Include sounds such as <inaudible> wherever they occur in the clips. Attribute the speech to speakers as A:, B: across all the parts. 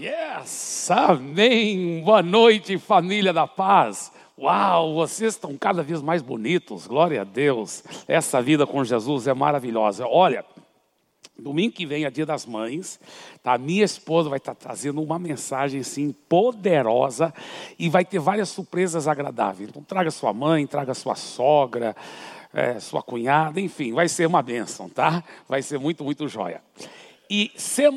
A: Yes, amém. Boa noite, família da paz. Uau, vocês estão cada vez mais bonitos, glória a Deus. Essa vida com Jesus é maravilhosa. Olha, domingo que vem é dia das mães, tá? Minha esposa vai estar trazendo uma mensagem assim poderosa e vai ter várias surpresas agradáveis. Então traga sua mãe, traga sua sogra, é, sua cunhada, enfim, vai ser uma bênção, tá? Vai ser muito, muito joia. E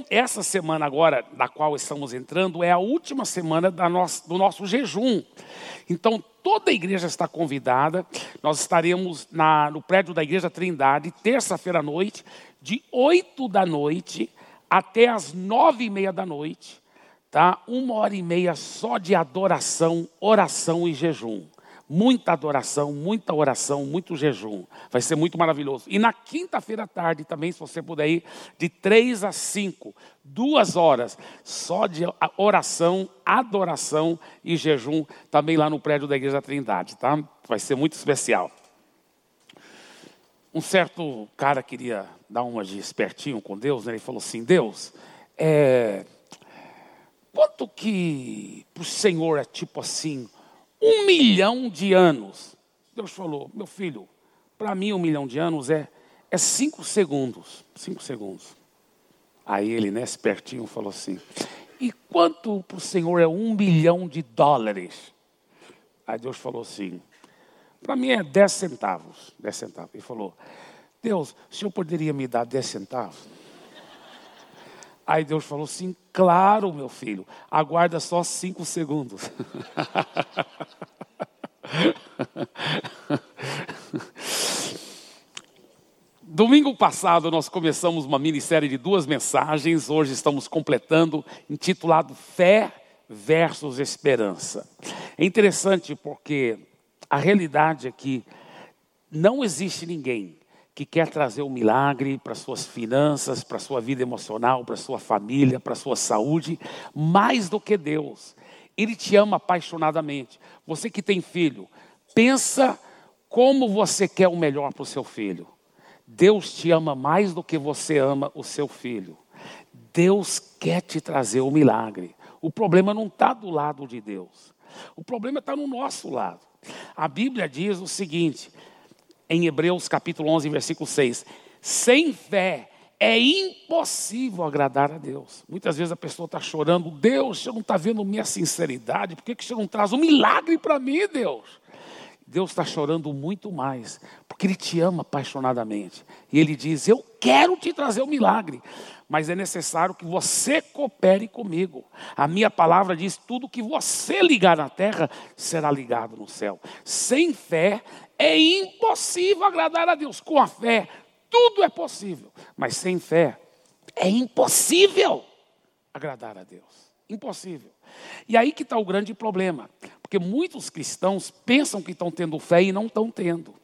A: essa semana agora, na qual estamos entrando, é a última semana do nosso jejum. Então, toda a igreja está convidada. Nós estaremos na, no prédio da Igreja Trindade, terça-feira à noite, de 8 da noite até as nove e meia da noite. Tá? Uma hora e meia só de adoração, oração e jejum muita adoração, muita oração, muito jejum. Vai ser muito maravilhoso. E na quinta-feira à tarde também, se você puder ir, de três a cinco, duas horas, só de oração, adoração e jejum, também lá no prédio da Igreja Trindade, tá? Vai ser muito especial. Um certo cara queria dar uma de espertinho com Deus, né? ele falou assim: Deus, é, quanto que para o Senhor é tipo assim, um milhão de anos. Deus falou, meu filho, para mim um milhão de anos é, é cinco segundos. Cinco segundos. Aí ele, né, espertinho, falou assim: E quanto para o Senhor é um milhão de dólares? Aí Deus falou assim: Para mim é dez centavos. Dez centavos. Ele falou: Deus, o Senhor poderia me dar dez centavos? Aí Deus falou assim: Claro, meu filho, aguarda só cinco segundos. <laughs> Domingo passado nós começamos uma minissérie de duas mensagens, hoje estamos completando, intitulado Fé versus Esperança. É interessante porque a realidade é que não existe ninguém que quer trazer um milagre para suas finanças, para sua vida emocional, para sua família, para sua saúde, mais do que Deus. Ele te ama apaixonadamente. Você que tem filho, pensa como você quer o melhor para o seu filho. Deus te ama mais do que você ama o seu filho. Deus quer te trazer o milagre. O problema não está do lado de Deus. O problema está no nosso lado. A Bíblia diz o seguinte: em Hebreus capítulo 11, versículo 6. Sem fé é impossível agradar a Deus. Muitas vezes a pessoa está chorando, Deus, você não está vendo minha sinceridade, por que, que não traz um milagre para mim, Deus? Deus está chorando muito mais, porque Ele te ama apaixonadamente. E Ele diz: Eu quero te trazer o um milagre, mas é necessário que você coopere comigo. A minha palavra diz: tudo que você ligar na terra será ligado no céu. Sem fé é impossível agradar a Deus. Com a fé, tudo é possível. Mas sem fé, é impossível agradar a Deus. Impossível. E aí que está o grande problema. Porque muitos cristãos pensam que estão tendo fé e não estão tendo.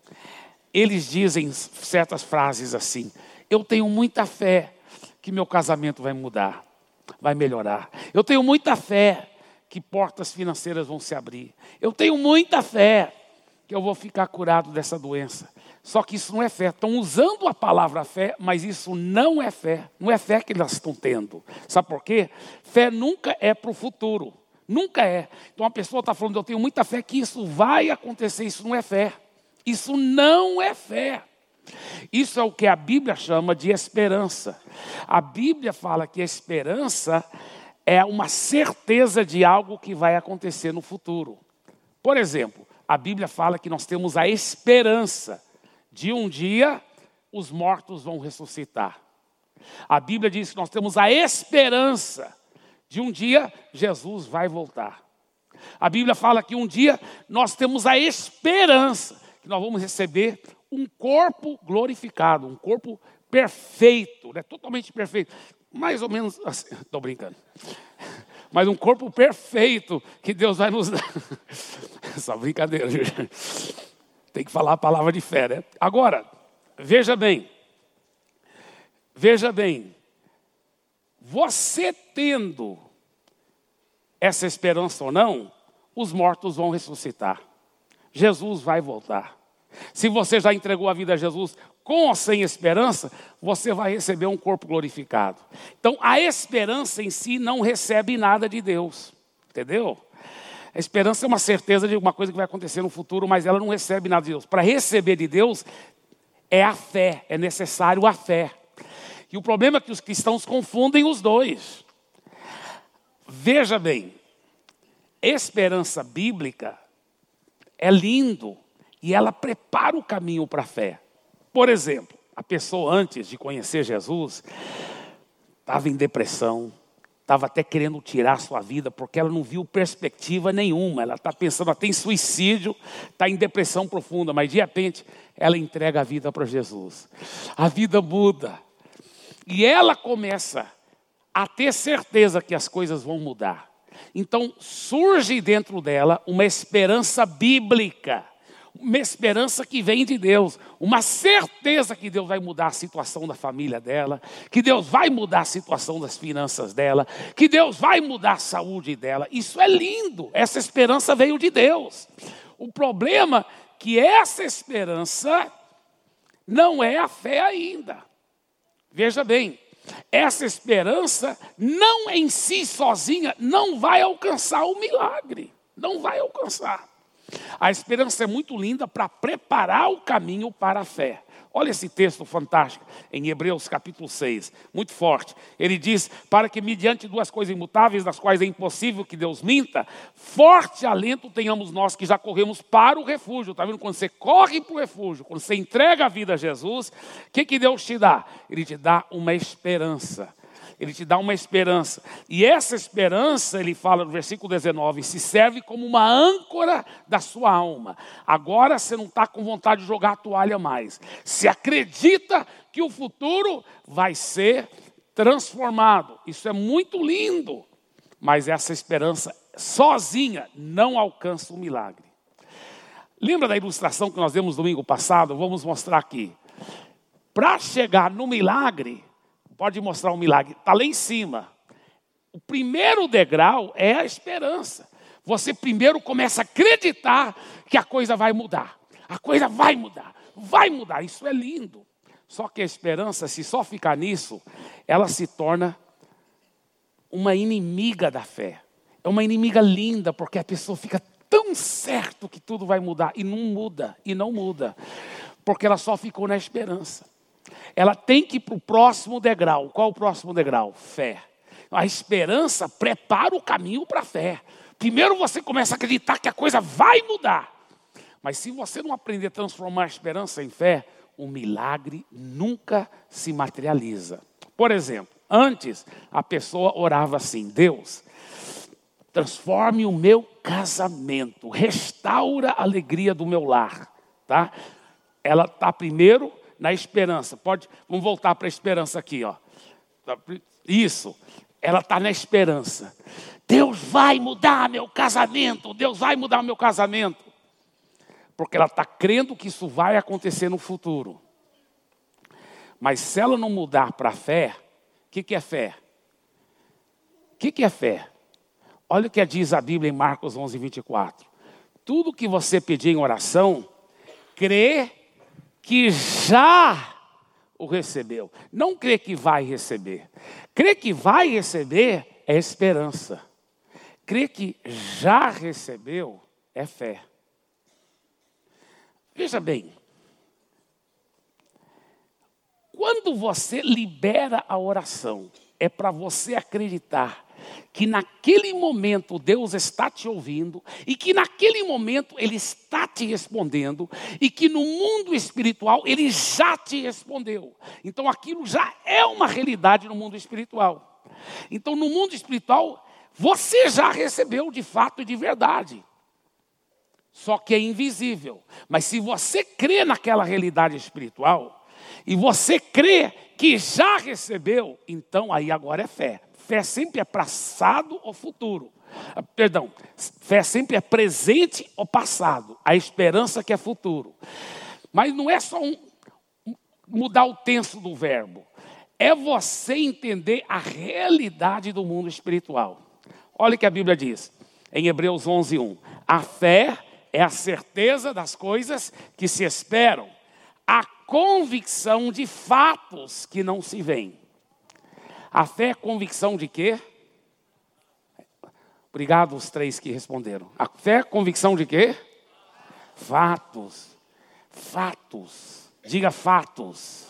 A: Eles dizem certas frases assim: Eu tenho muita fé que meu casamento vai mudar, vai melhorar. Eu tenho muita fé que portas financeiras vão se abrir. Eu tenho muita fé que eu vou ficar curado dessa doença. Só que isso não é fé. Estão usando a palavra fé, mas isso não é fé. Não é fé que elas estão tendo. Sabe por quê? Fé nunca é para o futuro. Nunca é. Então a pessoa está falando, eu tenho muita fé que isso vai acontecer. Isso não é fé. Isso não é fé. Isso é o que a Bíblia chama de esperança. A Bíblia fala que a esperança é uma certeza de algo que vai acontecer no futuro. Por exemplo, a Bíblia fala que nós temos a esperança de um dia os mortos vão ressuscitar. A Bíblia diz que nós temos a esperança de um dia Jesus vai voltar. A Bíblia fala que um dia nós temos a esperança que nós vamos receber um corpo glorificado, um corpo perfeito, né? totalmente perfeito. Mais ou menos assim, estou brincando mas um corpo perfeito que Deus vai nos <laughs> dar. Essa brincadeira, tem que falar a palavra de fé, né? Agora, veja bem, veja bem, você tendo essa esperança ou não, os mortos vão ressuscitar. Jesus vai voltar. Se você já entregou a vida a Jesus, com ou sem esperança, você vai receber um corpo glorificado. Então, a esperança em si não recebe nada de Deus, entendeu? A esperança é uma certeza de alguma coisa que vai acontecer no futuro, mas ela não recebe nada de Deus. Para receber de Deus, é a fé, é necessário a fé. E o problema é que os cristãos confundem os dois. Veja bem, esperança bíblica é lindo e ela prepara o caminho para a fé. Por exemplo, a pessoa antes de conhecer Jesus estava em depressão, estava até querendo tirar sua vida porque ela não viu perspectiva nenhuma. Ela está pensando até em suicídio, está em depressão profunda, mas de repente ela entrega a vida para Jesus. A vida muda e ela começa a ter certeza que as coisas vão mudar. Então surge dentro dela uma esperança bíblica uma esperança que vem de Deus, uma certeza que Deus vai mudar a situação da família dela, que Deus vai mudar a situação das finanças dela, que Deus vai mudar a saúde dela. Isso é lindo, essa esperança veio de Deus. O problema é que essa esperança não é a fé ainda. Veja bem, essa esperança não em si sozinha não vai alcançar o milagre, não vai alcançar. A esperança é muito linda para preparar o caminho para a fé. Olha esse texto fantástico em Hebreus capítulo 6, muito forte. Ele diz: Para que, mediante duas coisas imutáveis, das quais é impossível que Deus minta, forte alento tenhamos nós que já corremos para o refúgio. Está vendo? Quando você corre para o refúgio, quando você entrega a vida a Jesus, o que, que Deus te dá? Ele te dá uma esperança. Ele te dá uma esperança. E essa esperança, ele fala no versículo 19, se serve como uma âncora da sua alma. Agora você não está com vontade de jogar a toalha mais. Se acredita que o futuro vai ser transformado. Isso é muito lindo. Mas essa esperança sozinha não alcança o milagre. Lembra da ilustração que nós demos domingo passado? Vamos mostrar aqui. Para chegar no milagre, pode mostrar um milagre, está lá em cima. O primeiro degrau é a esperança. Você primeiro começa a acreditar que a coisa vai mudar. A coisa vai mudar, vai mudar. Isso é lindo. Só que a esperança, se só ficar nisso, ela se torna uma inimiga da fé. É uma inimiga linda, porque a pessoa fica tão certo que tudo vai mudar e não muda, e não muda, porque ela só ficou na esperança ela tem que ir para o próximo degrau. Qual o próximo degrau? Fé. A esperança prepara o caminho para a fé. Primeiro você começa a acreditar que a coisa vai mudar. Mas se você não aprender a transformar a esperança em fé, o milagre nunca se materializa. Por exemplo, antes a pessoa orava assim: Deus, transforme o meu casamento, restaura a alegria do meu lar. Tá? Ela está primeiro na esperança. Pode, vamos voltar para a esperança aqui, ó. Isso, ela está na esperança. Deus vai mudar meu casamento, Deus vai mudar meu casamento. Porque ela está crendo que isso vai acontecer no futuro. Mas se ela não mudar para a fé, o que, que é fé? O que, que é fé? Olha o que diz a Bíblia em Marcos 11, 24. Tudo que você pedir em oração, crê que já o recebeu. Não crê que vai receber. Crê que vai receber é esperança. Crê que já recebeu é fé. Veja bem, quando você libera a oração, é para você acreditar que naquele momento Deus está te ouvindo e que naquele momento Ele está te respondendo e que no mundo espiritual Ele já te respondeu. Então aquilo já é uma realidade no mundo espiritual. Então no mundo espiritual você já recebeu de fato e de verdade. Só que é invisível. Mas se você crê naquela realidade espiritual e você crê que já recebeu, então aí agora é fé. Fé sempre é passado ou futuro. Ah, perdão, fé sempre é presente ou passado. A esperança que é futuro. Mas não é só um, mudar o tenso do verbo. É você entender a realidade do mundo espiritual. Olha o que a Bíblia diz em Hebreus 11:1. A fé é a certeza das coisas que se esperam, a convicção de fatos que não se veem. A fé é convicção de quê? Obrigado os três que responderam. A fé é convicção de quê? Fatos. Fatos. Diga fatos.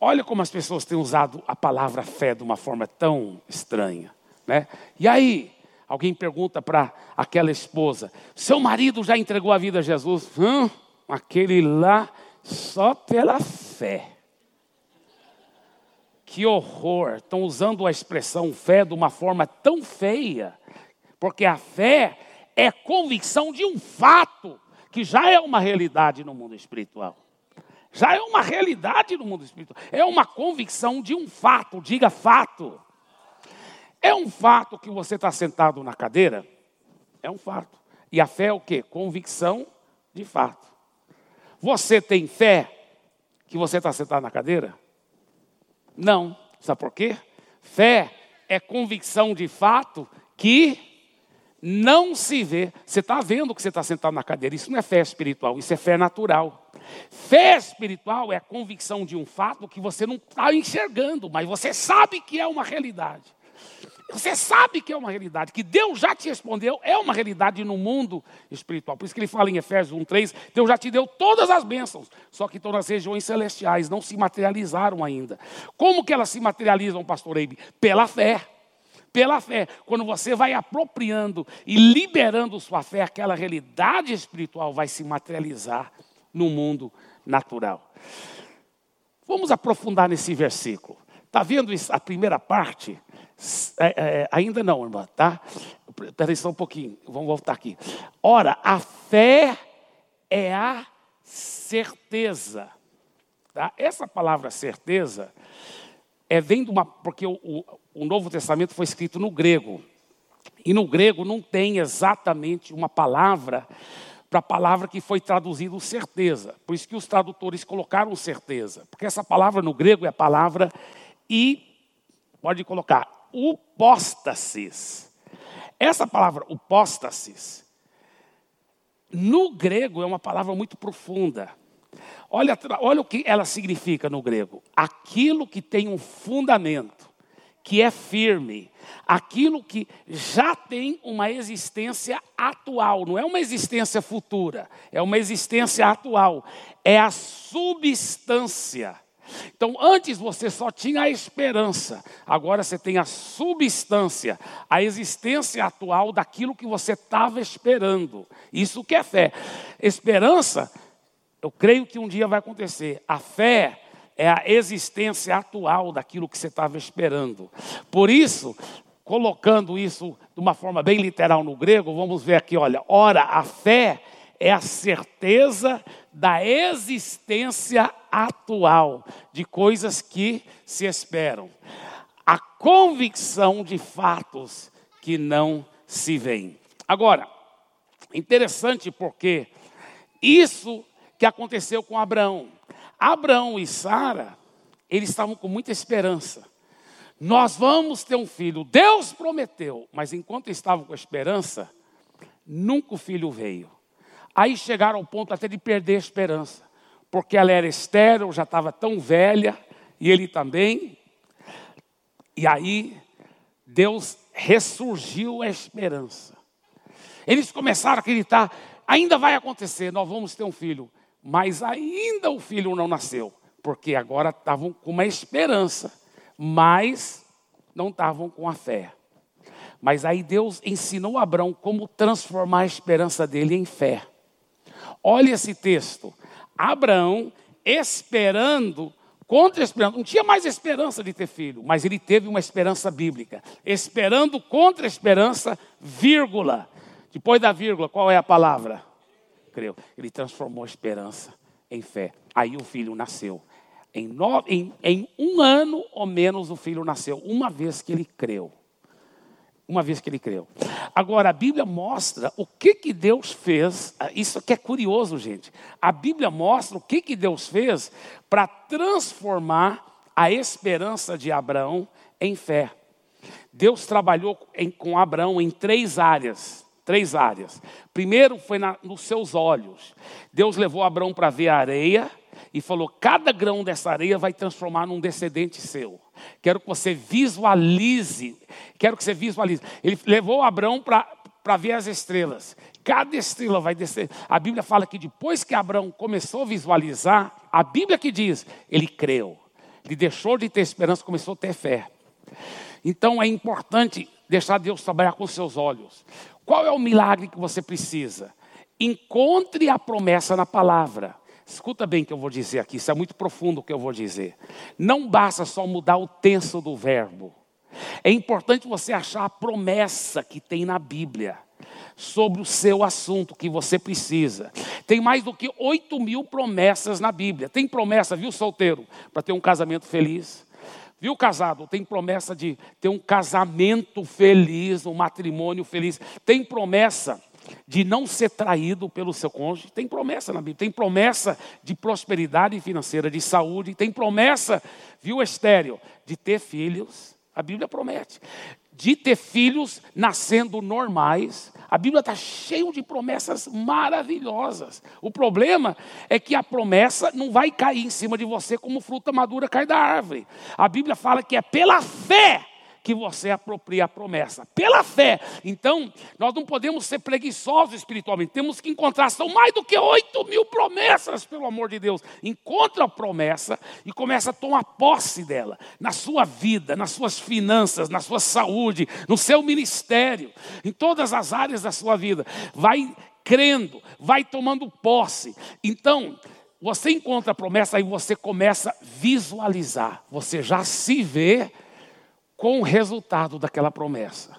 A: Olha como as pessoas têm usado a palavra fé de uma forma tão estranha. Né? E aí, alguém pergunta para aquela esposa: seu marido já entregou a vida a Jesus? Hum, aquele lá, só pela fé. Que horror! Estão usando a expressão fé de uma forma tão feia, porque a fé é convicção de um fato que já é uma realidade no mundo espiritual. Já é uma realidade no mundo espiritual. É uma convicção de um fato, diga fato. É um fato que você está sentado na cadeira? É um fato. E a fé é o quê? Convicção de fato. Você tem fé que você está sentado na cadeira? Não. Sabe por quê? Fé é convicção de fato que não se vê. Você está vendo que você está sentado na cadeira. Isso não é fé espiritual, isso é fé natural. Fé espiritual é a convicção de um fato que você não está enxergando, mas você sabe que é uma realidade. Você sabe que é uma realidade, que Deus já te respondeu, é uma realidade no mundo espiritual. Por isso que ele fala em Efésios 1,3: Deus já te deu todas as bênçãos, só que estão nas regiões celestiais, não se materializaram ainda. Como que elas se materializam, pastor Eibe? Pela fé. Pela fé. Quando você vai apropriando e liberando sua fé, aquela realidade espiritual vai se materializar no mundo natural. Vamos aprofundar nesse versículo. Está vendo a primeira parte? É, é, ainda não, irmã, tá? Espera só um pouquinho, vamos voltar aqui. Ora, a fé é a certeza. Tá? Essa palavra certeza é vem de uma. Porque o, o, o Novo Testamento foi escrito no grego. E no grego não tem exatamente uma palavra para a palavra que foi traduzida certeza. Por isso que os tradutores colocaram certeza. Porque essa palavra no grego é a palavra e pode colocar upóstasis. Essa palavra upóstasis, no grego, é uma palavra muito profunda. Olha, olha o que ela significa no grego: aquilo que tem um fundamento, que é firme, aquilo que já tem uma existência atual, não é uma existência futura, é uma existência atual, é a substância então, antes você só tinha a esperança, agora você tem a substância, a existência atual daquilo que você estava esperando. Isso que é fé. Esperança, eu creio que um dia vai acontecer. A fé é a existência atual daquilo que você estava esperando. Por isso, colocando isso de uma forma bem literal no grego, vamos ver aqui, olha, ora, a fé a certeza da existência atual de coisas que se esperam. A convicção de fatos que não se veem. Agora, interessante porque isso que aconteceu com Abraão. Abraão e Sara, eles estavam com muita esperança. Nós vamos ter um filho. Deus prometeu, mas enquanto estavam com esperança, nunca o filho veio. Aí chegaram ao ponto até de perder a esperança, porque ela era estéril, já estava tão velha, e ele também. E aí Deus ressurgiu a esperança. Eles começaram a acreditar, ainda vai acontecer, nós vamos ter um filho. Mas ainda o filho não nasceu, porque agora estavam com uma esperança, mas não estavam com a fé. Mas aí Deus ensinou a Abraão como transformar a esperança dele em fé. Olha esse texto. Abraão esperando, contra esperando, não tinha mais esperança de ter filho, mas ele teve uma esperança bíblica. Esperando contra esperança, vírgula. Depois da vírgula, qual é a palavra? Creu. Ele transformou a esperança em fé. Aí o filho nasceu. Em, em, em um ano ou menos o filho nasceu, uma vez que ele creu uma vez que ele creu. Agora, a Bíblia mostra o que, que Deus fez, isso que é curioso, gente. A Bíblia mostra o que, que Deus fez para transformar a esperança de Abraão em fé. Deus trabalhou em, com Abraão em três áreas. Três áreas. Primeiro foi na, nos seus olhos. Deus levou Abraão para ver a areia e falou: cada grão dessa areia vai transformar num descendente seu. Quero que você visualize, quero que você visualize. Ele levou Abraão para ver as estrelas. Cada estrela vai descer. A Bíblia fala que depois que Abraão começou a visualizar, a Bíblia que diz, ele creu. Ele deixou de ter esperança, começou a ter fé. Então é importante deixar Deus trabalhar com seus olhos. Qual é o milagre que você precisa? Encontre a promessa na palavra. Escuta bem o que eu vou dizer aqui, isso é muito profundo o que eu vou dizer. Não basta só mudar o tenso do verbo. É importante você achar a promessa que tem na Bíblia sobre o seu assunto que você precisa. Tem mais do que 8 mil promessas na Bíblia. Tem promessa, viu, solteiro, para ter um casamento feliz. Viu, casado? Tem promessa de ter um casamento feliz, um matrimônio feliz. Tem promessa de não ser traído pelo seu cônjuge. Tem promessa na Bíblia. Tem promessa de prosperidade financeira, de saúde. Tem promessa, viu, estéreo, de ter filhos. A Bíblia promete. De ter filhos nascendo normais. A Bíblia está cheia de promessas maravilhosas. O problema é que a promessa não vai cair em cima de você como fruta madura cai da árvore. A Bíblia fala que é pela fé que você apropria a promessa, pela fé. Então, nós não podemos ser preguiçosos espiritualmente, temos que encontrar, são mais do que 8 mil promessas, pelo amor de Deus. Encontra a promessa e começa a tomar posse dela, na sua vida, nas suas finanças, na sua saúde, no seu ministério, em todas as áreas da sua vida. Vai crendo, vai tomando posse. Então, você encontra a promessa e você começa a visualizar, você já se vê com o resultado daquela promessa.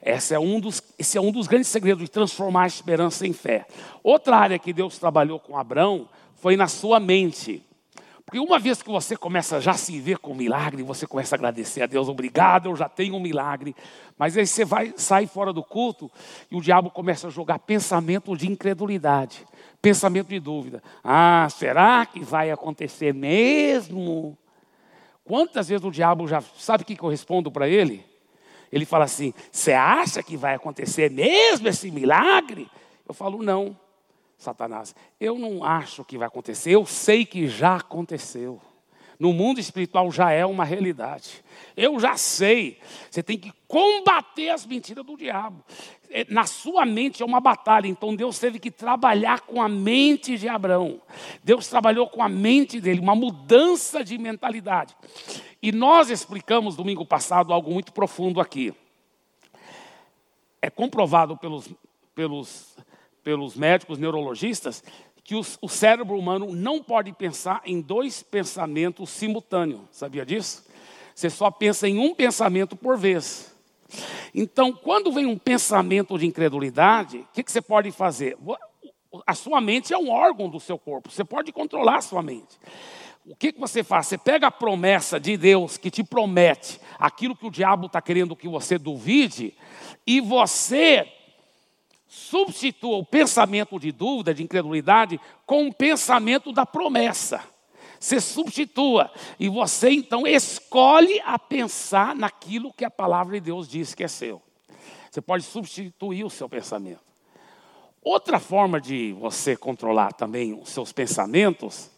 A: Esse é, um dos, esse é um dos grandes segredos de transformar a esperança em fé. Outra área que Deus trabalhou com Abraão foi na sua mente. Porque uma vez que você começa já a se ver com um milagre, você começa a agradecer a Deus, obrigado, eu já tenho um milagre. Mas aí você vai sair fora do culto e o diabo começa a jogar pensamento de incredulidade, pensamento de dúvida. Ah, será que vai acontecer mesmo? Quantas vezes o diabo já sabe o que eu respondo para ele? Ele fala assim: Você acha que vai acontecer mesmo esse milagre? Eu falo: Não, Satanás, eu não acho que vai acontecer, eu sei que já aconteceu. No mundo espiritual já é uma realidade. Eu já sei. Você tem que combater as mentiras do diabo. É, na sua mente é uma batalha. Então Deus teve que trabalhar com a mente de Abraão. Deus trabalhou com a mente dele, uma mudança de mentalidade. E nós explicamos domingo passado algo muito profundo aqui. É comprovado pelos, pelos, pelos médicos neurologistas que o, cérebro humano não pode pensar em dois pensamentos simultâneos. Sabia disso? Você só pensa em um pensamento por vez. Então, quando vem um pensamento de incredulidade, o que, você pode fazer? A sua mente é um órgão do seu corpo, você pode controlar a sua mente. O que você faz? Você pega a promessa de Deus que te promete aquilo que o diabo está querendo que você duvide, e você substitua o pensamento de dúvida, de incredulidade, com o pensamento da promessa. Você substitua e você então escolhe a pensar naquilo que a palavra de Deus diz que é seu. Você pode substituir o seu pensamento. Outra forma de você controlar também os seus pensamentos,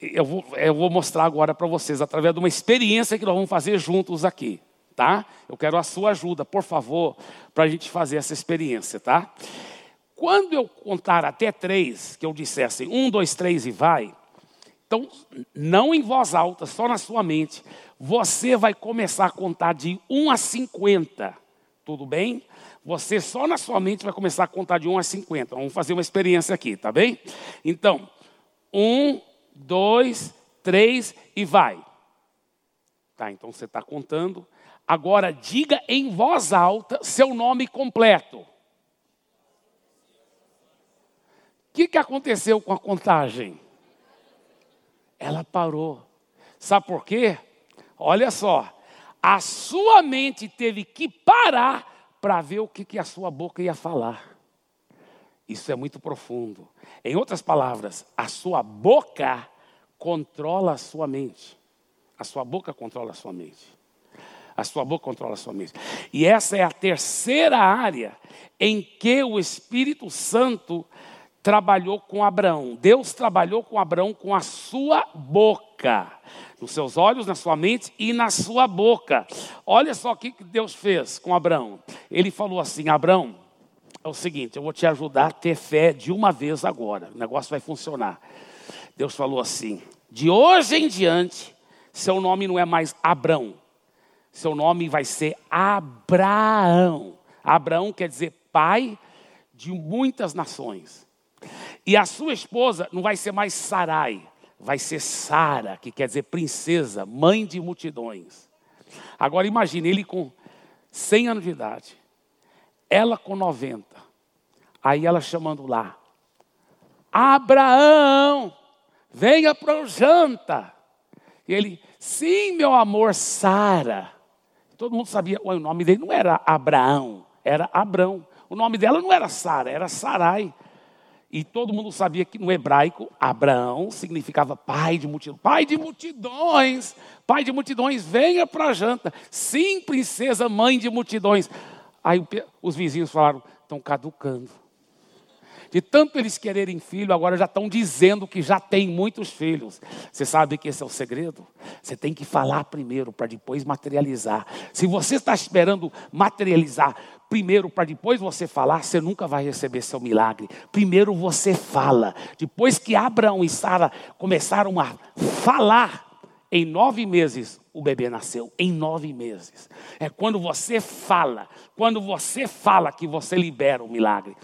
A: eu vou, eu vou mostrar agora para vocês através de uma experiência que nós vamos fazer juntos aqui tá? Eu quero a sua ajuda, por favor, para a gente fazer essa experiência, tá? Quando eu contar até três, que eu dissesse um, dois, três e vai, então, não em voz alta, só na sua mente, você vai começar a contar de 1 a 50, tudo bem? Você só na sua mente vai começar a contar de 1 a 50. Vamos fazer uma experiência aqui, tá bem? Então, um, dois, três e vai. Tá, então você está contando. Agora diga em voz alta seu nome completo. O que, que aconteceu com a contagem? Ela parou. Sabe por quê? Olha só, a sua mente teve que parar para ver o que, que a sua boca ia falar. Isso é muito profundo. Em outras palavras, a sua boca controla a sua mente. A sua boca controla a sua mente. A sua boca controla a sua mente. E essa é a terceira área em que o Espírito Santo trabalhou com Abraão. Deus trabalhou com Abraão com a sua boca, nos seus olhos, na sua mente e na sua boca. Olha só o que Deus fez com Abraão. Ele falou assim: Abraão, é o seguinte, eu vou te ajudar a ter fé de uma vez agora. O negócio vai funcionar. Deus falou assim: de hoje em diante, seu nome não é mais Abrão, seu nome vai ser Abraão. Abraão quer dizer pai de muitas nações. E a sua esposa não vai ser mais Sarai, vai ser Sara, que quer dizer princesa, mãe de multidões. Agora imagine ele com 100 anos de idade, ela com 90. Aí ela chamando lá: Abraão, venha para o janta. E ele, sim, meu amor, Sara. Todo mundo sabia, o nome dele não era Abraão, era Abrão. O nome dela não era Sara, era Sarai. E todo mundo sabia que no hebraico, Abraão significava pai de multidões. Pai de multidões, pai de multidões, venha para a janta. Sim, princesa, mãe de multidões. Aí os vizinhos falaram, estão caducando. De tanto eles quererem filho, agora já estão dizendo que já tem muitos filhos. Você sabe que esse é o segredo? Você tem que falar primeiro para depois materializar. Se você está esperando materializar primeiro para depois você falar, você nunca vai receber seu milagre. Primeiro você fala. Depois que Abraão e Sara começaram a falar, em nove meses o bebê nasceu. Em nove meses. É quando você fala, quando você fala que você libera o milagre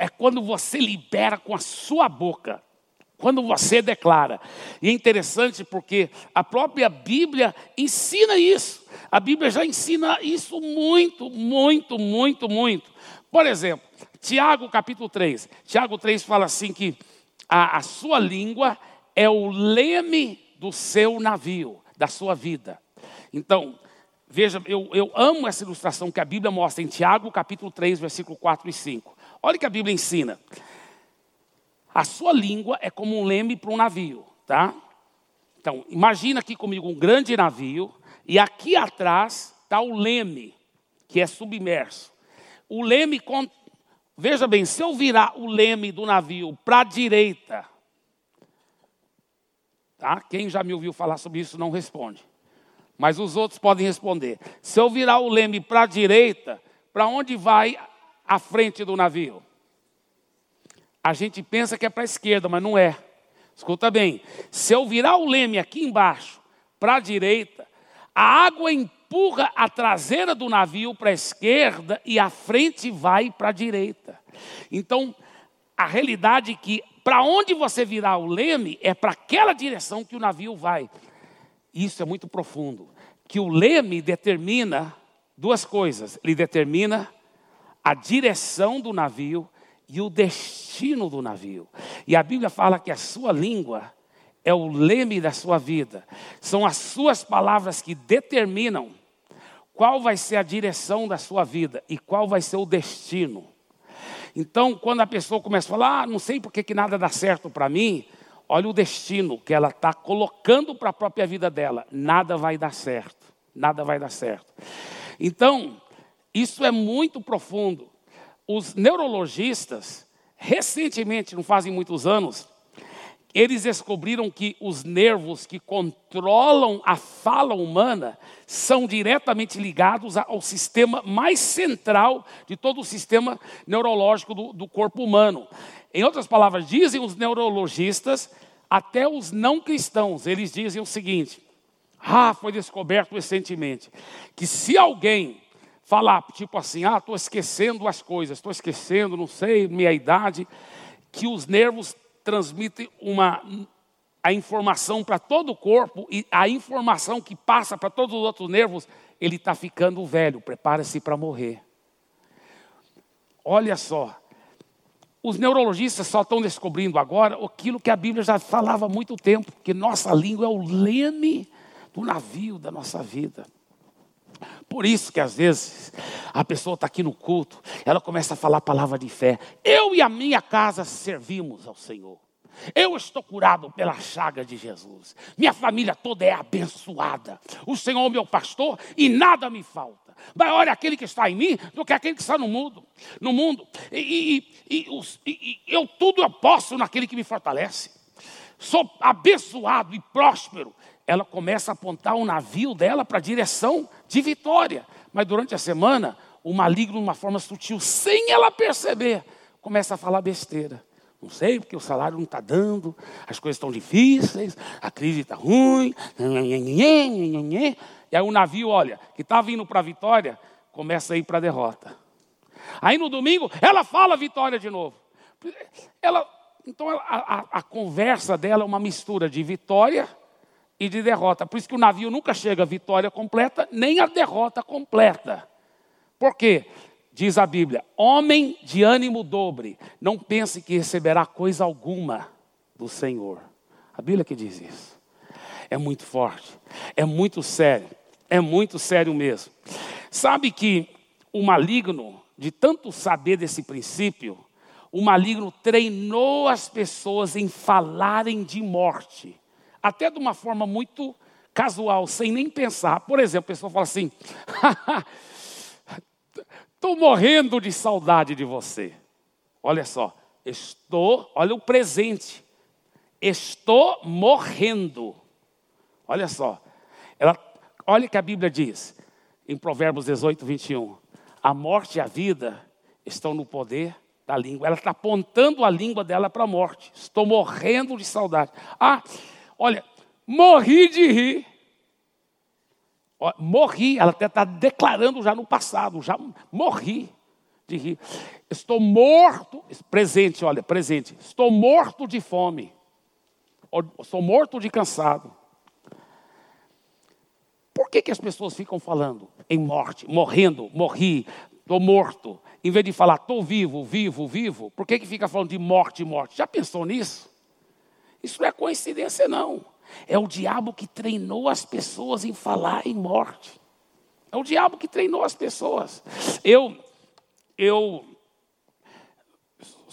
A: é quando você libera com a sua boca, quando você declara. E é interessante porque a própria Bíblia ensina isso. A Bíblia já ensina isso muito, muito, muito, muito. Por exemplo, Tiago capítulo 3. Tiago 3 fala assim que a, a sua língua é o leme do seu navio, da sua vida. Então, veja, eu, eu amo essa ilustração que a Bíblia mostra em Tiago capítulo 3, versículo 4 e 5. Olha o que a Bíblia ensina. A sua língua é como um leme para um navio, tá? Então, imagina aqui comigo um grande navio e aqui atrás está o leme, que é submerso. O leme, veja bem, se eu virar o leme do navio para a direita, tá? Quem já me ouviu falar sobre isso não responde. Mas os outros podem responder. Se eu virar o leme para a direita, para onde vai à frente do navio. A gente pensa que é para a esquerda, mas não é. Escuta bem: se eu virar o leme aqui embaixo, para a direita, a água empurra a traseira do navio para a esquerda e a frente vai para a direita. Então, a realidade é que para onde você virar o leme é para aquela direção que o navio vai. Isso é muito profundo. Que o leme determina duas coisas: ele determina a direção do navio e o destino do navio. E a Bíblia fala que a sua língua é o leme da sua vida. São as suas palavras que determinam qual vai ser a direção da sua vida e qual vai ser o destino. Então, quando a pessoa começa a falar, ah, não sei por que, nada dá certo para mim, olha o destino que ela está colocando para a própria vida dela. Nada vai dar certo. Nada vai dar certo. Então, isso é muito profundo. Os neurologistas, recentemente, não fazem muitos anos, eles descobriram que os nervos que controlam a fala humana são diretamente ligados ao sistema mais central de todo o sistema neurológico do, do corpo humano. Em outras palavras, dizem os neurologistas, até os não cristãos, eles dizem o seguinte: ah, foi descoberto recentemente que se alguém falar, tipo assim, ah, estou esquecendo as coisas, estou esquecendo, não sei, minha idade, que os nervos transmitem uma, a informação para todo o corpo e a informação que passa para todos os outros nervos, ele está ficando velho, prepara-se para morrer. Olha só, os neurologistas só estão descobrindo agora aquilo que a Bíblia já falava há muito tempo, que nossa língua é o leme do navio da nossa vida. Por isso que às vezes a pessoa está aqui no culto, ela começa a falar a palavra de fé. Eu e a minha casa servimos ao Senhor. Eu estou curado pela chaga de Jesus. Minha família toda é abençoada. O Senhor é meu pastor e nada me falta. Maior é aquele que está em mim do que aquele que está no mundo. No mundo. E, e, e, e eu tudo eu posso naquele que me fortalece. Sou abençoado e próspero. Ela começa a apontar o navio dela para a direção de vitória. Mas durante a semana, o maligno, de uma forma sutil, sem ela perceber, começa a falar besteira. Não sei, porque o salário não está dando, as coisas estão difíceis, a crise está ruim. E aí o navio, olha, que estava indo para a vitória, começa a ir para a derrota. Aí no domingo, ela fala vitória de novo. Ela, então a, a, a conversa dela é uma mistura de vitória e de derrota. Por isso que o navio nunca chega à vitória completa, nem à derrota completa. Por quê? Diz a Bíblia: homem de ânimo dobre, não pense que receberá coisa alguma do Senhor. A Bíblia que diz isso. É muito forte, é muito sério, é muito sério mesmo. Sabe que o maligno, de tanto saber desse princípio, o maligno treinou as pessoas em falarem de morte, até de uma forma muito casual, sem nem pensar. Por exemplo, a pessoa fala assim: <laughs> Estou morrendo de saudade de você. Olha só, estou, olha o presente. Estou morrendo. Olha só. Ela, olha que a Bíblia diz em Provérbios 18, 21. A morte e a vida estão no poder da língua. Ela está apontando a língua dela para a morte. Estou morrendo de saudade. Ah, olha, morri de rir morri, ela até está declarando já no passado, já morri de rir. Estou morto, presente, olha, presente. Estou morto de fome. Estou morto de cansado. Por que, que as pessoas ficam falando em morte, morrendo, morri, estou morto, em vez de falar estou vivo, vivo, vivo? Por que, que fica falando de morte, morte? Já pensou nisso? Isso não é coincidência, não. É o diabo que treinou as pessoas em falar em morte. É o diabo que treinou as pessoas. Eu, eu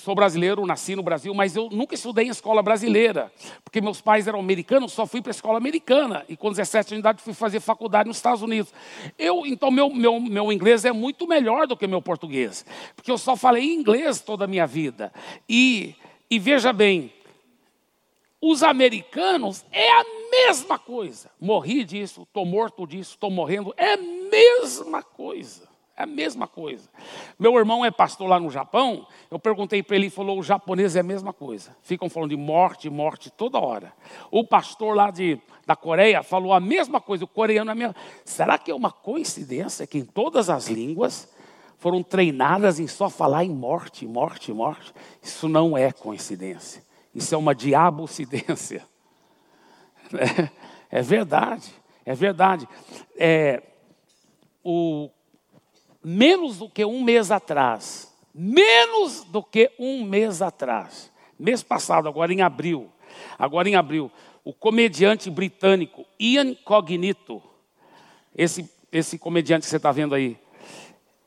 A: sou brasileiro, nasci no Brasil, mas eu nunca estudei em escola brasileira, porque meus pais eram americanos, só fui para a escola americana. E com 17 anos de idade fui fazer faculdade nos Estados Unidos. Eu, então, meu, meu, meu inglês é muito melhor do que meu português, porque eu só falei inglês toda a minha vida. E, e veja bem, os americanos é a mesma coisa. Morri disso, estou morto disso, estou morrendo. É a mesma coisa. É a mesma coisa. Meu irmão é pastor lá no Japão. Eu perguntei para ele, ele falou: o japonês é a mesma coisa. Ficam falando de morte, morte toda hora. O pastor lá de, da Coreia falou a mesma coisa. O coreano é a mesma. Será que é uma coincidência que em todas as línguas foram treinadas em só falar em morte, morte, morte? Isso não é coincidência. Isso é uma diabocidência. <laughs> É, é verdade, é verdade. É, o, menos do que um mês atrás, menos do que um mês atrás, mês passado, agora em abril, agora em abril, o comediante britânico Ian Cognito, esse, esse comediante que você está vendo aí,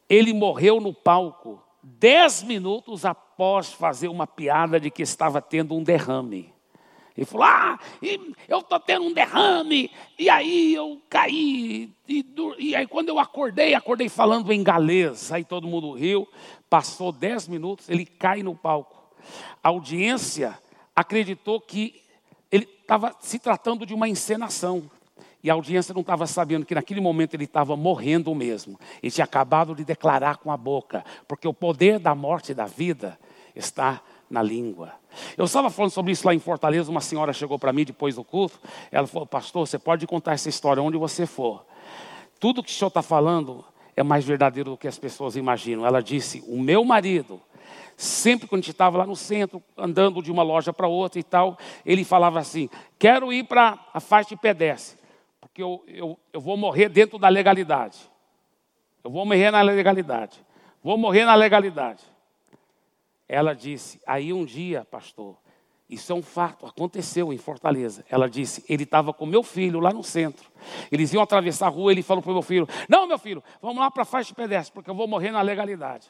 A: ele morreu no palco dez minutos após fazer uma piada de que estava tendo um derrame. Ele falou: Ah, eu estou tendo um derrame, e aí eu caí, e, e, aí quando eu acordei, acordei falando em galês, aí todo mundo riu. Passou dez minutos, ele cai no palco. A audiência acreditou que ele estava se tratando de uma encenação. E a audiência não estava sabendo que naquele momento ele estava morrendo mesmo. Ele tinha acabado de declarar com a boca, porque o poder da morte e da vida está na língua. Eu estava falando sobre isso lá em Fortaleza, uma senhora chegou para mim depois do culto, ela falou, pastor, você pode contar essa história onde você for. Tudo que o senhor está falando é mais verdadeiro do que as pessoas imaginam. Ela disse, o meu marido, sempre quando a gente estava lá no centro, andando de uma loja para outra e tal, ele falava assim, quero ir para a faixa de pedestre porque eu, eu, eu vou morrer dentro da legalidade. Eu vou morrer na legalidade. Vou morrer na legalidade. Ela disse, aí um dia, pastor, isso é um fato, aconteceu em Fortaleza. Ela disse, ele estava com meu filho lá no centro. Eles iam atravessar a rua, ele falou para o meu filho, não, meu filho, vamos lá para a faixa de pedestre, porque eu vou morrer na legalidade.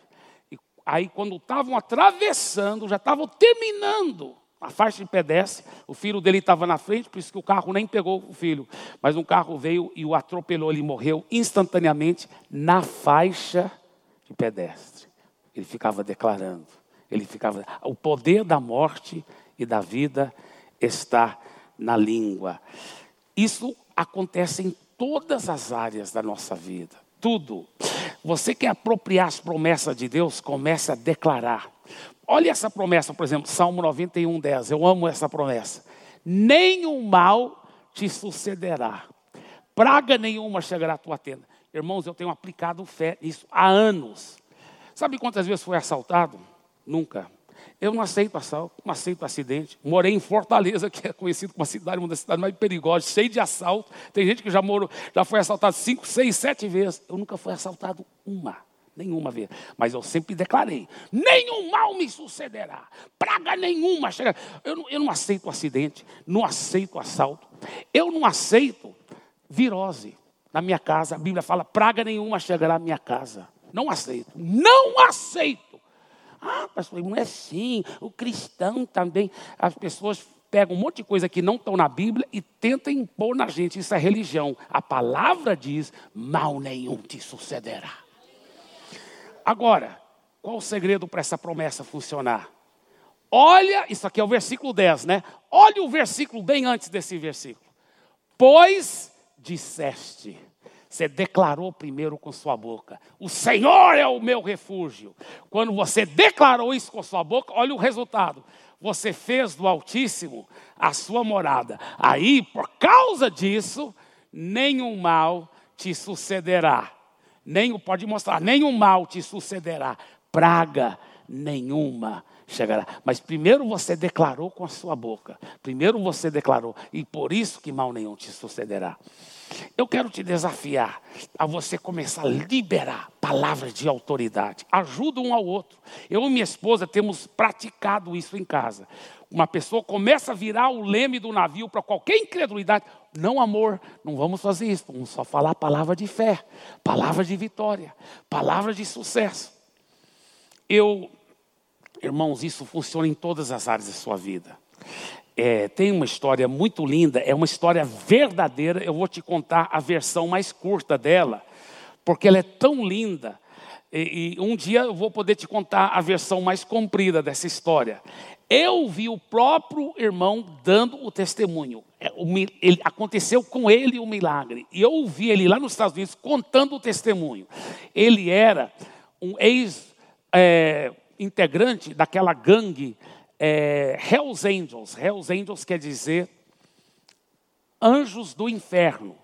A: E aí, quando estavam atravessando, já estavam terminando a faixa de pedestre, o filho dele estava na frente, por isso que o carro nem pegou o filho. Mas um carro veio e o atropelou, ele morreu instantaneamente na faixa de pedestre. Ele ficava declarando, ele ficava, o poder da morte e da vida está na língua. Isso acontece em todas as áreas da nossa vida, tudo. Você quer apropriar as promessas de Deus, comece a declarar. Olha essa promessa, por exemplo, Salmo 91, 10. Eu amo essa promessa. Nenhum mal te sucederá, praga nenhuma chegará à tua tenda. Irmãos, eu tenho aplicado fé nisso há anos. Sabe quantas vezes foi assaltado? Nunca. Eu não aceito assalto, não aceito acidente. Morei em Fortaleza, que é conhecido como uma cidade, uma das cidades mais perigosas, cheia de assalto. Tem gente que já morou, já foi assaltado cinco, seis, sete vezes. Eu nunca fui assaltado uma, nenhuma vez. Mas eu sempre declarei: nenhum mal me sucederá, praga nenhuma chega. Eu não, eu não aceito acidente, não aceito assalto. Eu não aceito virose na minha casa. A Bíblia fala: praga nenhuma chegará à minha casa. Não aceito, não aceito. Ah, pastor, não é assim. O cristão também. As pessoas pegam um monte de coisa que não estão na Bíblia e tentam impor na gente. Isso é religião. A palavra diz: mal nenhum te sucederá. Agora, qual o segredo para essa promessa funcionar? Olha, isso aqui é o versículo 10, né? Olha o versículo bem antes desse versículo. Pois disseste. Você declarou primeiro com sua boca: O Senhor é o meu refúgio. Quando você declarou isso com sua boca, olha o resultado. Você fez do Altíssimo a sua morada. Aí, por causa disso, nenhum mal te sucederá. Nem, pode mostrar, nenhum mal te sucederá. Praga nenhuma chegará. Mas primeiro você declarou com a sua boca. Primeiro você declarou. E por isso que mal nenhum te sucederá. Eu quero te desafiar a você começar a liberar palavras de autoridade. Ajuda um ao outro. Eu e minha esposa temos praticado isso em casa. Uma pessoa começa a virar o leme do navio para qualquer incredulidade. Não, amor, não vamos fazer isso. Vamos só falar palavra de fé, palavra de vitória, palavra de sucesso. Eu, irmãos, isso funciona em todas as áreas da sua vida é, tem uma história muito linda, é uma história verdadeira. Eu vou te contar a versão mais curta dela, porque ela é tão linda. E, e um dia eu vou poder te contar a versão mais comprida dessa história. Eu vi o próprio irmão dando o testemunho. É, ele, aconteceu com ele o milagre. E eu ouvi ele lá nos Estados Unidos contando o testemunho. Ele era um ex-integrante é, daquela gangue é, Hells Angels. Hells Angels quer dizer anjos do inferno.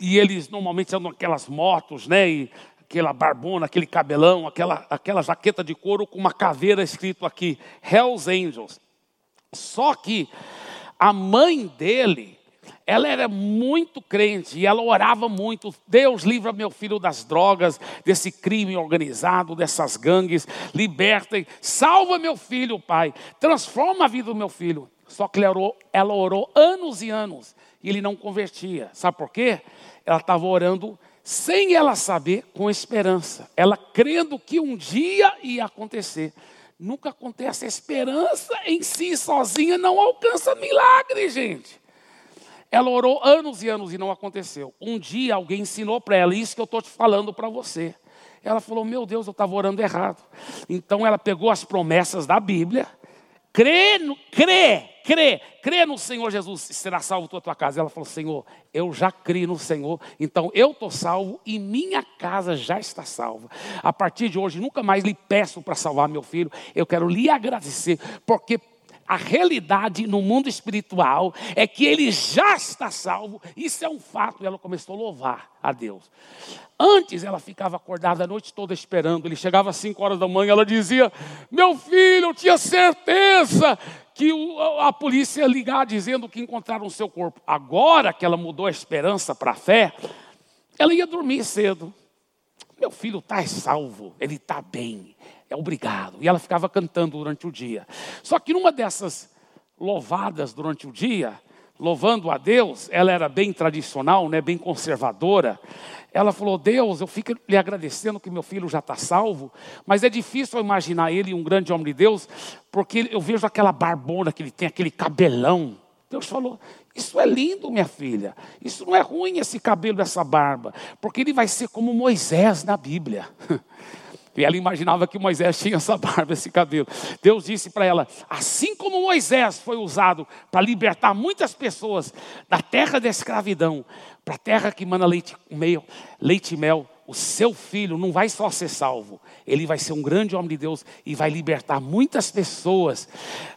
A: E eles normalmente andam aquelas motos, né? E aquela barbona, aquele cabelão, aquela, aquela jaqueta de couro com uma caveira escrito aqui, Hells Angels. Só que a mãe dele ela era muito crente e ela orava muito. Deus livra meu filho das drogas, desse crime organizado, dessas gangues, liberta, salva meu filho, pai, transforma a vida do meu filho. Só que ela orou, ela orou anos e anos e ele não convertia. Sabe por quê? Ela estava orando sem ela saber, com esperança. Ela crendo que um dia ia acontecer. Nunca acontece. A esperança em si sozinha não alcança milagre, gente. Ela orou anos e anos e não aconteceu. Um dia alguém ensinou para ela isso que eu estou te falando para você. Ela falou: Meu Deus, eu estava orando errado. Então ela pegou as promessas da Bíblia, crê, crê, crê, crê no Senhor Jesus será salvo tua, tua casa. Ela falou: Senhor, eu já criei no Senhor, então eu estou salvo e minha casa já está salva. A partir de hoje, nunca mais lhe peço para salvar meu filho, eu quero lhe agradecer, porque a realidade no mundo espiritual é que ele já está salvo. Isso é um fato. E ela começou a louvar a Deus. Antes ela ficava acordada a noite toda esperando. Ele chegava às 5 horas da manhã, ela dizia: Meu filho, eu tinha certeza que a polícia ia ligar dizendo que encontraram o seu corpo. Agora que ela mudou a esperança para a fé, ela ia dormir cedo. Meu filho está salvo, ele está bem é obrigado. E ela ficava cantando durante o dia. Só que numa dessas louvadas durante o dia, louvando a Deus, ela era bem tradicional, né, bem conservadora. Ela falou: Deus, eu fico lhe agradecendo que meu filho já está salvo, mas é difícil eu imaginar ele um grande homem de Deus, porque eu vejo aquela barbona que ele tem, aquele cabelão. Deus falou: Isso é lindo, minha filha. Isso não é ruim, esse cabelo, essa barba, porque ele vai ser como Moisés na Bíblia. <laughs> E ela imaginava que Moisés tinha essa barba, esse cabelo. Deus disse para ela: assim como Moisés foi usado para libertar muitas pessoas da terra da escravidão, para a terra que manda leite, meio, leite e mel, o seu filho não vai só ser salvo, ele vai ser um grande homem de Deus e vai libertar muitas pessoas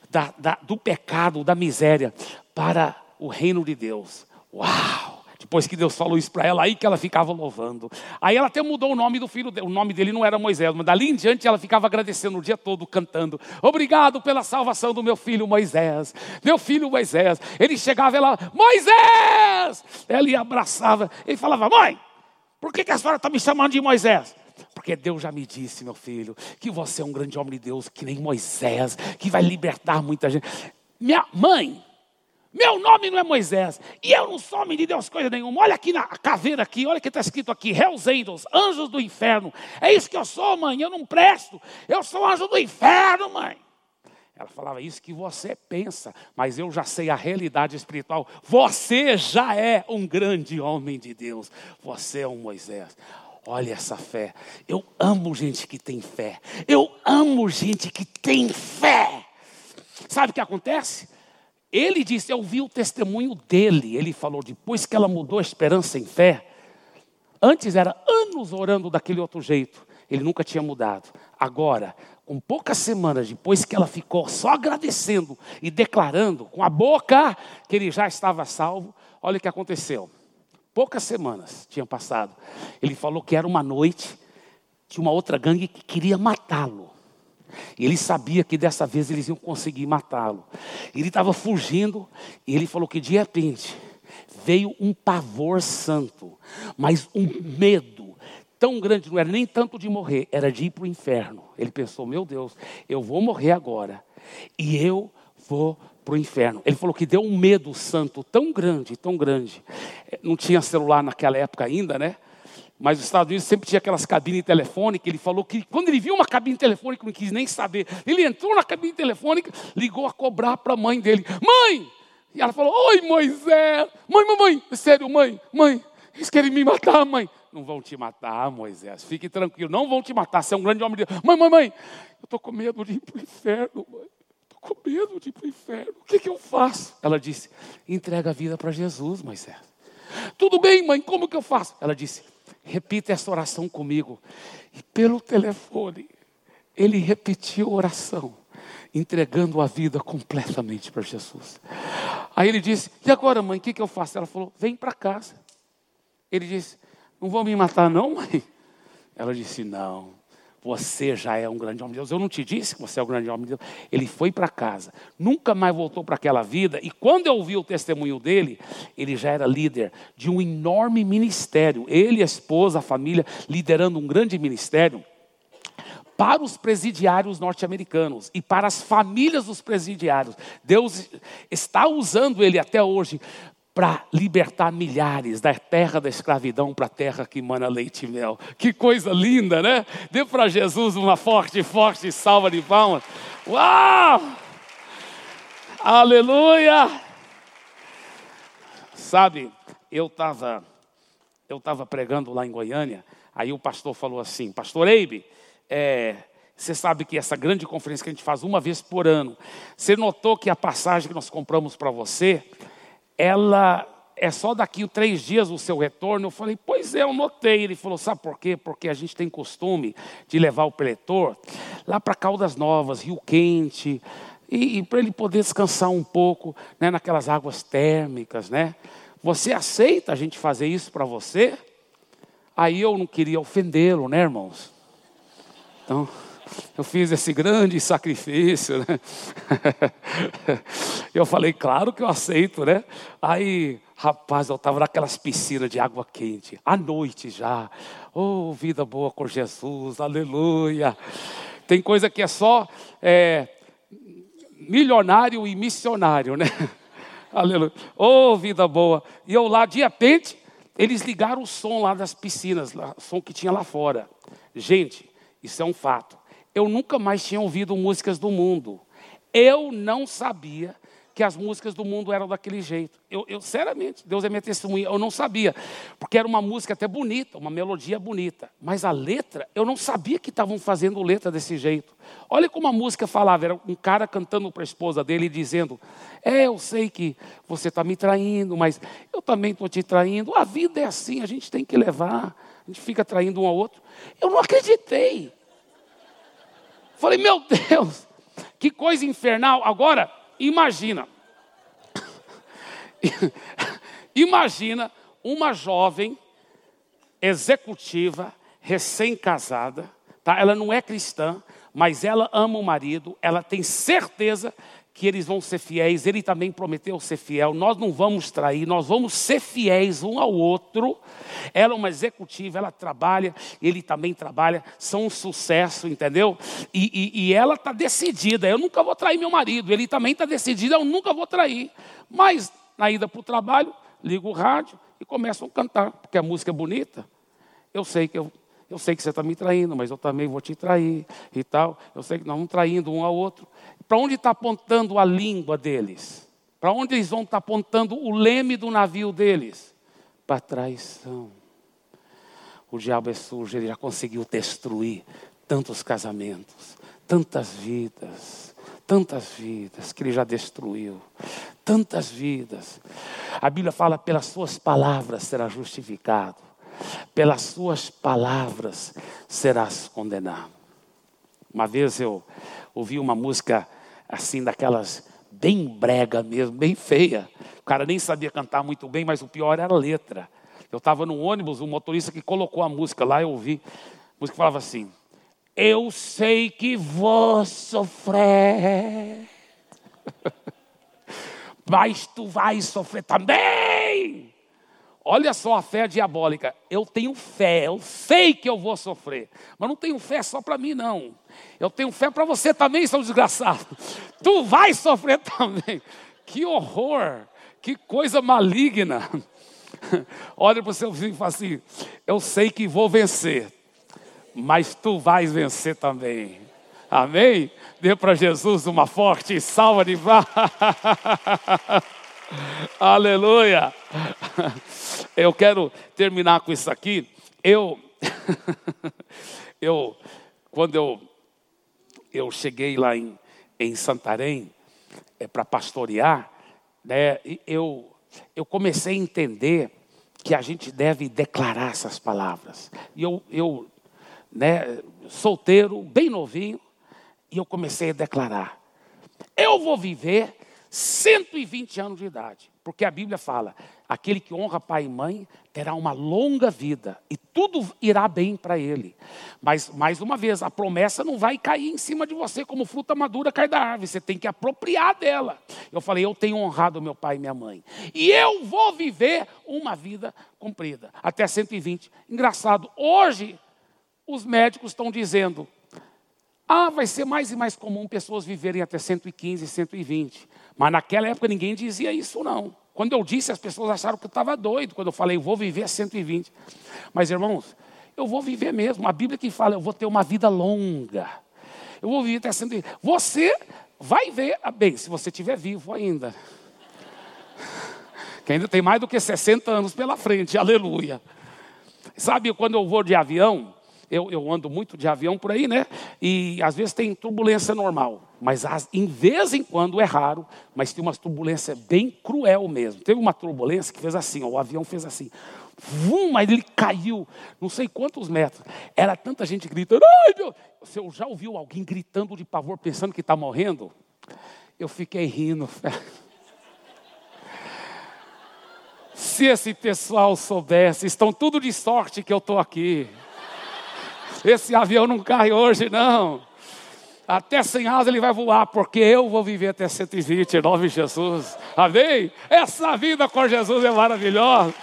A: da, da, do pecado, da miséria, para o reino de Deus. Uau! Depois que Deus falou isso para ela, aí que ela ficava louvando. Aí ela até mudou o nome do filho, o nome dele não era Moisés, mas dali em diante ela ficava agradecendo o dia todo, cantando: Obrigado pela salvação do meu filho Moisés, meu filho Moisés. Ele chegava ela, Moisés! Ela ia abraçava, ele falava: Mãe, por que, que a senhora está me chamando de Moisés? Porque Deus já me disse, meu filho, que você é um grande homem de Deus, que nem Moisés, que vai libertar muita gente. Minha mãe, meu nome não é Moisés. E eu não sou homem de Deus coisa nenhuma. Olha aqui na caveira aqui, olha que está escrito aqui, Hells Angels, anjos do inferno. É isso que eu sou, mãe, eu não presto. Eu sou anjo do inferno, mãe. Ela falava isso que você pensa, mas eu já sei a realidade espiritual. Você já é um grande homem de Deus. Você é um Moisés. Olha essa fé. Eu amo gente que tem fé. Eu amo gente que tem fé. Sabe o que acontece? Ele disse, eu vi o testemunho dele. Ele falou, depois que ela mudou a esperança em fé, antes era anos orando daquele outro jeito. Ele nunca tinha mudado. Agora, com poucas semanas depois que ela ficou só agradecendo e declarando com a boca que ele já estava salvo, olha o que aconteceu. Poucas semanas tinham passado. Ele falou que era uma noite de uma outra gangue que queria matá-lo. Ele sabia que dessa vez eles iam conseguir matá-lo. Ele estava fugindo e ele falou que de repente veio um pavor santo, mas um medo tão grande, não era nem tanto de morrer, era de ir para o inferno. Ele pensou: meu Deus, eu vou morrer agora e eu vou para o inferno. Ele falou que deu um medo santo tão grande, tão grande. Não tinha celular naquela época ainda, né? Mas os Estados Unidos sempre tinha aquelas cabines telefônicas. Ele falou que quando ele viu uma cabine telefônica, não quis nem saber. Ele entrou na cabine telefônica, ligou a cobrar para a mãe dele: Mãe! E ela falou: Oi, Moisés! Mãe, mamãe! Sério, mãe, mãe, eles querem me matar, mãe. Não vão te matar, Moisés. Fique tranquilo, não vão te matar. Você é um grande homem de Deus. Mãe, mãe, mãe, eu estou com medo de ir para o inferno, mãe. Com medo de ir para o inferno. O que, que eu faço? Ela disse: Entrega a vida para Jesus, Moisés. Tudo bem, mãe, como que eu faço? Ela disse: repita essa oração comigo. E pelo telefone, ele repetiu a oração, entregando a vida completamente para Jesus. Aí ele disse: E agora, mãe, o que, que eu faço? Ela falou: Vem para casa. Ele disse: Não vão me matar, não, mãe? Ela disse: Não. Você já é um grande homem de Deus. Eu não te disse que você é um grande homem de Deus. Ele foi para casa, nunca mais voltou para aquela vida. E quando eu vi o testemunho dele, ele já era líder de um enorme ministério. Ele, a esposa, a família, liderando um grande ministério para os presidiários norte-americanos e para as famílias dos presidiários. Deus está usando ele até hoje para libertar milhares da terra da escravidão para a terra que mana leite e mel. Que coisa linda, né? Dê para Jesus uma forte, forte salva de palmas. Uau! Aleluia! Sabe, eu estava eu tava pregando lá em Goiânia, aí o pastor falou assim, pastor Eibe, é, você sabe que essa grande conferência que a gente faz uma vez por ano, você notou que a passagem que nós compramos para você, ela é só daqui três dias o seu retorno. Eu falei, pois é, eu notei. Ele falou, sabe por quê? Porque a gente tem costume de levar o preletor lá para Caldas Novas, Rio Quente, e, e para ele poder descansar um pouco né, naquelas águas térmicas, né? Você aceita a gente fazer isso para você? Aí eu não queria ofendê-lo, né, irmãos? Então, eu fiz esse grande sacrifício, né? <laughs> Eu falei, claro que eu aceito, né? Aí, rapaz, eu estava naquelas piscinas de água quente, à noite já. Oh, vida boa com Jesus, aleluia. Tem coisa que é só é, milionário e missionário, né? <laughs> Aleluia. Oh, vida boa. E eu lá, de repente, eles ligaram o som lá das piscinas, o som que tinha lá fora. Gente, isso é um fato. Eu nunca mais tinha ouvido músicas do mundo. Eu não sabia que as músicas do mundo eram daquele jeito. Eu, eu seriamente, Deus é minha testemunha, eu não sabia, porque era uma música até bonita, uma melodia bonita, mas a letra, eu não sabia que estavam fazendo letra desse jeito. Olha como a música falava, era um cara cantando para a esposa dele dizendo: É, eu sei que você está me traindo, mas eu também estou te traindo. A vida é assim, a gente tem que levar, a gente fica traindo um ao outro. Eu não acreditei. Falei, meu Deus, que coisa infernal. Agora, Imagina. Imagina uma jovem executiva, recém-casada, tá? Ela não é cristã, mas ela ama o marido, ela tem certeza que eles vão ser fiéis, ele também prometeu ser fiel, nós não vamos trair, nós vamos ser fiéis um ao outro. Ela é uma executiva, ela trabalha, ele também trabalha, são um sucesso, entendeu? E, e, e ela está decidida, eu nunca vou trair meu marido, ele também está decidido, eu nunca vou trair. Mas na ida para o trabalho, ligo o rádio e começam a cantar, porque a música é bonita. Eu sei que eu eu sei que você está me traindo, mas eu também vou te trair e tal. Eu sei que nós vamos traindo um ao outro. Para onde está apontando a língua deles? Para onde eles vão estar tá apontando o leme do navio deles? Para traição. O diabo é sujo, ele já conseguiu destruir tantos casamentos, tantas vidas, tantas vidas que ele já destruiu, tantas vidas. A Bíblia fala: pelas suas palavras será justificado pelas suas palavras serás condenado. Uma vez eu ouvi uma música assim, daquelas bem brega mesmo, bem feia. O cara nem sabia cantar muito bem, mas o pior era a letra. Eu estava no ônibus, o motorista que colocou a música lá, eu ouvi. A música falava assim: Eu sei que vou sofrer, <laughs> mas tu vais sofrer também. Olha só a fé diabólica. Eu tenho fé, eu sei que eu vou sofrer, mas não tenho fé só para mim, não. Eu tenho fé para você também, seu desgraçado. Tu vai sofrer <laughs> também. Que horror, que coisa maligna. <laughs> Olha para o seu vizinho e fala assim: Eu sei que vou vencer, mas tu vais vencer também. Amém? Dê para Jesus uma forte salva de <laughs> palmas. <laughs> Aleluia. Eu quero terminar com isso aqui. Eu, <laughs> eu quando eu, eu cheguei lá em, em Santarém é, para pastorear, né, eu, eu comecei a entender que a gente deve declarar essas palavras. E eu, eu né, solteiro, bem novinho, e eu comecei a declarar: eu vou viver 120 anos de idade. Porque a Bíblia fala: aquele que honra pai e mãe terá uma longa vida e tudo irá bem para ele. Mas, mais uma vez, a promessa não vai cair em cima de você como fruta madura cai da árvore, você tem que apropriar dela. Eu falei: eu tenho honrado meu pai e minha mãe, e eu vou viver uma vida comprida, até 120. Engraçado, hoje os médicos estão dizendo ah, vai ser mais e mais comum pessoas viverem até 115, 120. Mas naquela época ninguém dizia isso, não. Quando eu disse, as pessoas acharam que eu estava doido. Quando eu falei, vou viver a 120. Mas, irmãos, eu vou viver mesmo. A Bíblia que fala, eu vou ter uma vida longa. Eu vou viver até 120. Você vai ver, bem, se você estiver vivo ainda. Que ainda tem mais do que 60 anos pela frente, aleluia. Sabe, quando eu vou de avião, eu, eu, ando muito de avião por aí, né? E às vezes tem turbulência normal. Mas as, em vez em quando é raro, mas tem uma turbulência bem cruel mesmo. Teve uma turbulência que fez assim, ó, o avião fez assim. Vum, mas ele caiu, não sei quantos metros. Era tanta gente gritando. Ai, meu! Você já ouviu alguém gritando de pavor, pensando que está morrendo? Eu fiquei rindo. <laughs> Se esse pessoal soubesse, estão tudo de sorte que eu estou aqui. Esse avião não cai hoje, não. Até sem asa ele vai voar, porque eu vou viver até 120, em nome de Jesus. Amém? Essa vida com Jesus é maravilhosa.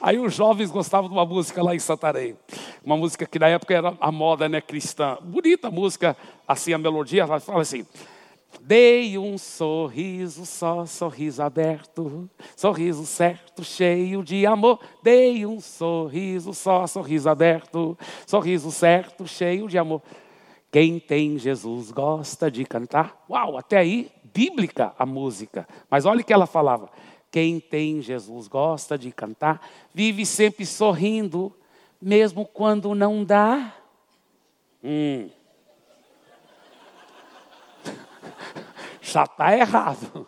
A: Aí os jovens gostavam de uma música lá em Santarém. uma música que na época era a moda né, cristã. Bonita música, assim a melodia, ela fala assim. Dei um sorriso só, sorriso aberto, sorriso certo, cheio de amor. Dei um sorriso só, sorriso aberto, sorriso certo, cheio de amor. Quem tem Jesus gosta de cantar. Uau, até aí, bíblica a música. Mas olha o que ela falava. Quem tem Jesus gosta de cantar, vive sempre sorrindo, mesmo quando não dá. Hum. Já está errado.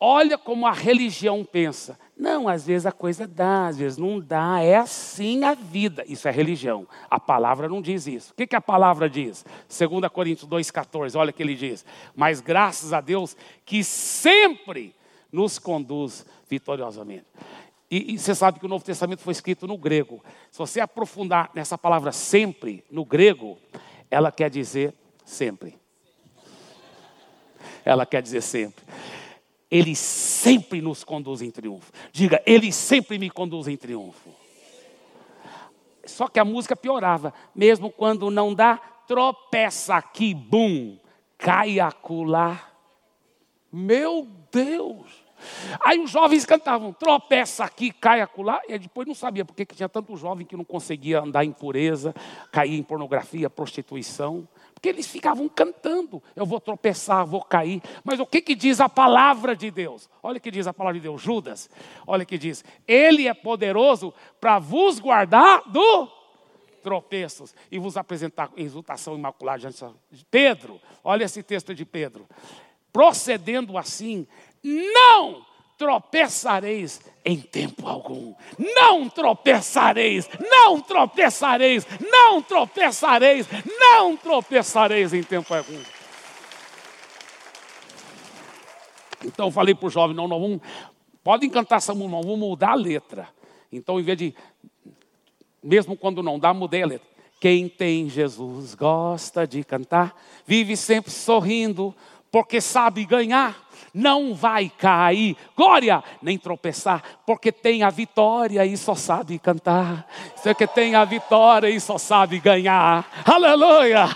A: Olha como a religião pensa. Não, às vezes a coisa dá, às vezes não dá. É assim a vida. Isso é religião. A palavra não diz isso. O que, que a palavra diz? 2 Coríntios 2,14, olha o que ele diz. Mas graças a Deus que sempre nos conduz vitoriosamente. E, e, você sabe que o Novo Testamento foi escrito no grego. Se você aprofundar nessa palavra sempre, no grego, ela quer dizer sempre. Ela quer dizer sempre. Ele sempre nos conduz em triunfo. Diga, Ele sempre me conduz em triunfo. Só que a música piorava. Mesmo quando não dá, tropeça aqui, bum, cai acolá. Meu Deus! Aí os jovens cantavam, tropeça aqui, cai acolá. E depois não sabia porque que tinha tanto jovem que não conseguia andar em pureza, cair em pornografia, prostituição. Porque eles ficavam cantando, eu vou tropeçar, vou cair. Mas o que, que diz a palavra de Deus? Olha o que diz a palavra de Deus, Judas. Olha o que diz: Ele é poderoso para vos guardar do tropeços e vos apresentar exultação imaculada Pedro. Olha esse texto de Pedro. Procedendo assim, não tropeçareis em tempo algum. Não tropeçareis, não tropeçareis, não tropeçareis, não tropeçareis em tempo algum. Então falei para o jovem, não, não vamos, podem cantar essa música, vamos mudar a letra. Então, em vez de, mesmo quando não dá, mudei a letra. Quem tem Jesus gosta de cantar, vive sempre sorrindo, porque sabe ganhar não vai cair, glória, nem tropeçar, porque tem a vitória e só sabe cantar. Você que tem a vitória e só sabe ganhar. Aleluia! <laughs>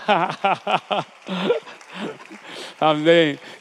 A: Amém.